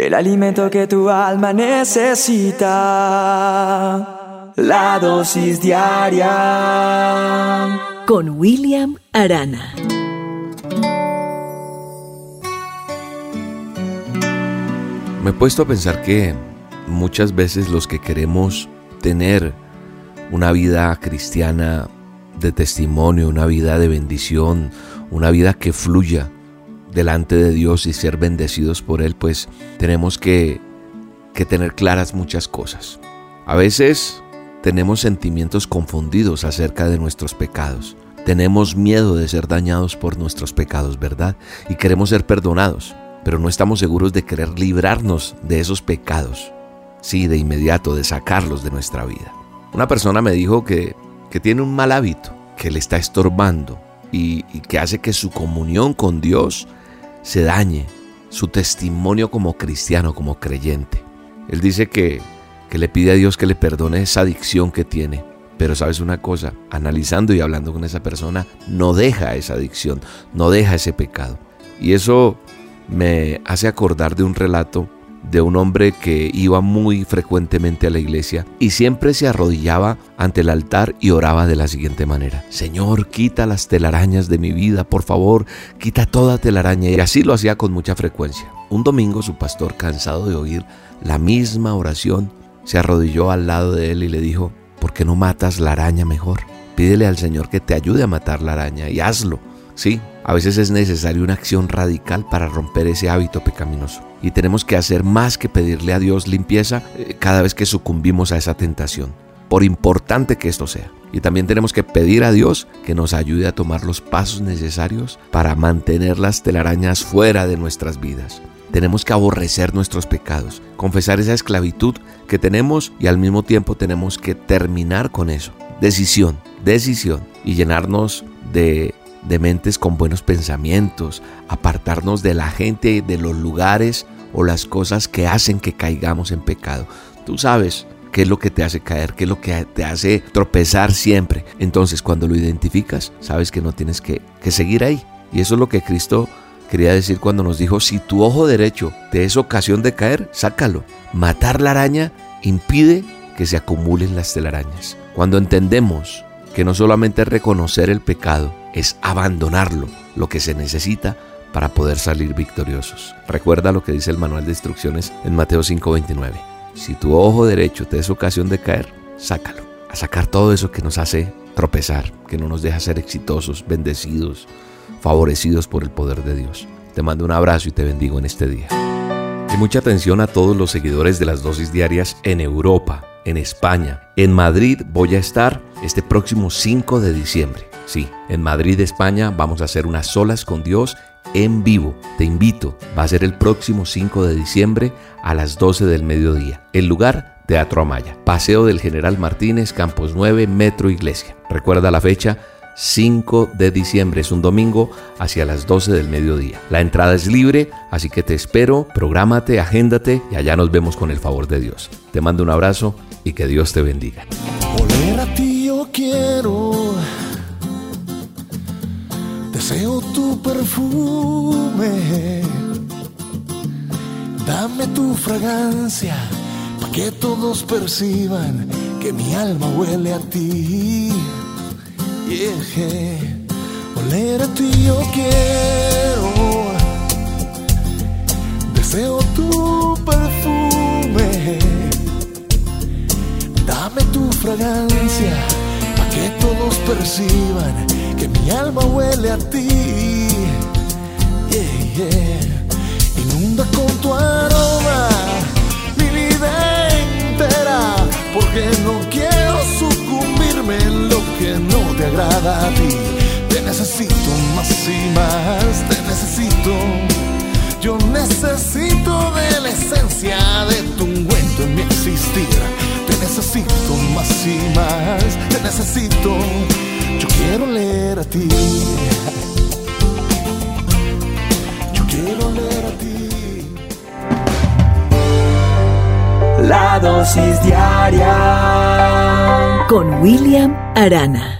el alimento que tu alma necesita. La dosis diaria con William Arana. Me he puesto a pensar que muchas veces los que queremos tener una vida cristiana de testimonio, una vida de bendición, una vida que fluya delante de Dios y ser bendecidos por Él, pues tenemos que, que tener claras muchas cosas. A veces tenemos sentimientos confundidos acerca de nuestros pecados. Tenemos miedo de ser dañados por nuestros pecados, ¿verdad? Y queremos ser perdonados, pero no estamos seguros de querer librarnos de esos pecados. Sí, de inmediato, de sacarlos de nuestra vida. Una persona me dijo que, que tiene un mal hábito, que le está estorbando y, y que hace que su comunión con Dios se dañe, su testimonio como cristiano, como creyente. Él dice que, que le pide a Dios que le perdone esa adicción que tiene. Pero sabes una cosa, analizando y hablando con esa persona, no deja esa adicción, no deja ese pecado. Y eso me hace acordar de un relato de un hombre que iba muy frecuentemente a la iglesia y siempre se arrodillaba ante el altar y oraba de la siguiente manera. Señor, quita las telarañas de mi vida, por favor, quita toda telaraña. Y así lo hacía con mucha frecuencia. Un domingo su pastor, cansado de oír la misma oración, se arrodilló al lado de él y le dijo, ¿por qué no matas la araña mejor? Pídele al Señor que te ayude a matar la araña y hazlo. Sí, a veces es necesaria una acción radical para romper ese hábito pecaminoso. Y tenemos que hacer más que pedirle a Dios limpieza eh, cada vez que sucumbimos a esa tentación, por importante que esto sea. Y también tenemos que pedir a Dios que nos ayude a tomar los pasos necesarios para mantener las telarañas fuera de nuestras vidas. Tenemos que aborrecer nuestros pecados, confesar esa esclavitud que tenemos y al mismo tiempo tenemos que terminar con eso. Decisión, decisión y llenarnos de de mentes con buenos pensamientos, apartarnos de la gente, de los lugares o las cosas que hacen que caigamos en pecado. Tú sabes qué es lo que te hace caer, qué es lo que te hace tropezar siempre. Entonces cuando lo identificas, sabes que no tienes que, que seguir ahí. Y eso es lo que Cristo quería decir cuando nos dijo, si tu ojo derecho te es ocasión de caer, sácalo. Matar la araña impide que se acumulen las telarañas. Cuando entendemos que no solamente es reconocer el pecado, es abandonarlo, lo que se necesita para poder salir victoriosos. Recuerda lo que dice el manual de instrucciones en Mateo 5:29. Si tu ojo derecho te es ocasión de caer, sácalo. A sacar todo eso que nos hace tropezar, que no nos deja ser exitosos, bendecidos, favorecidos por el poder de Dios. Te mando un abrazo y te bendigo en este día. Y mucha atención a todos los seguidores de las dosis diarias en Europa, en España. En Madrid voy a estar este próximo 5 de diciembre. Sí, en Madrid, España, vamos a hacer unas solas con Dios en vivo. Te invito, va a ser el próximo 5 de diciembre a las 12 del mediodía. El lugar, Teatro Amaya. Paseo del General Martínez, Campos 9, Metro Iglesia. Recuerda la fecha, 5 de diciembre, es un domingo hacia las 12 del mediodía. La entrada es libre, así que te espero, prográmate, agéndate y allá nos vemos con el favor de Dios. Te mando un abrazo y que Dios te bendiga. a ti yo quiero Deseo tu perfume. Dame tu fragancia para que todos perciban que mi alma huele a ti. Yeah. Oler a ti yo quiero. Deseo tu perfume. Dame tu fragancia todos perciban que mi alma huele a ti. Inunda con tu aroma mi vida entera, porque no quiero sucumbirme en lo que no te agrada a ti. Te necesito más y más, te necesito. Yo necesito de la esencia de tu ungüento en mi existir. Te necesito más y más, te necesito yo quiero leer a ti. Yo quiero leer a ti. La dosis diaria con William Arana.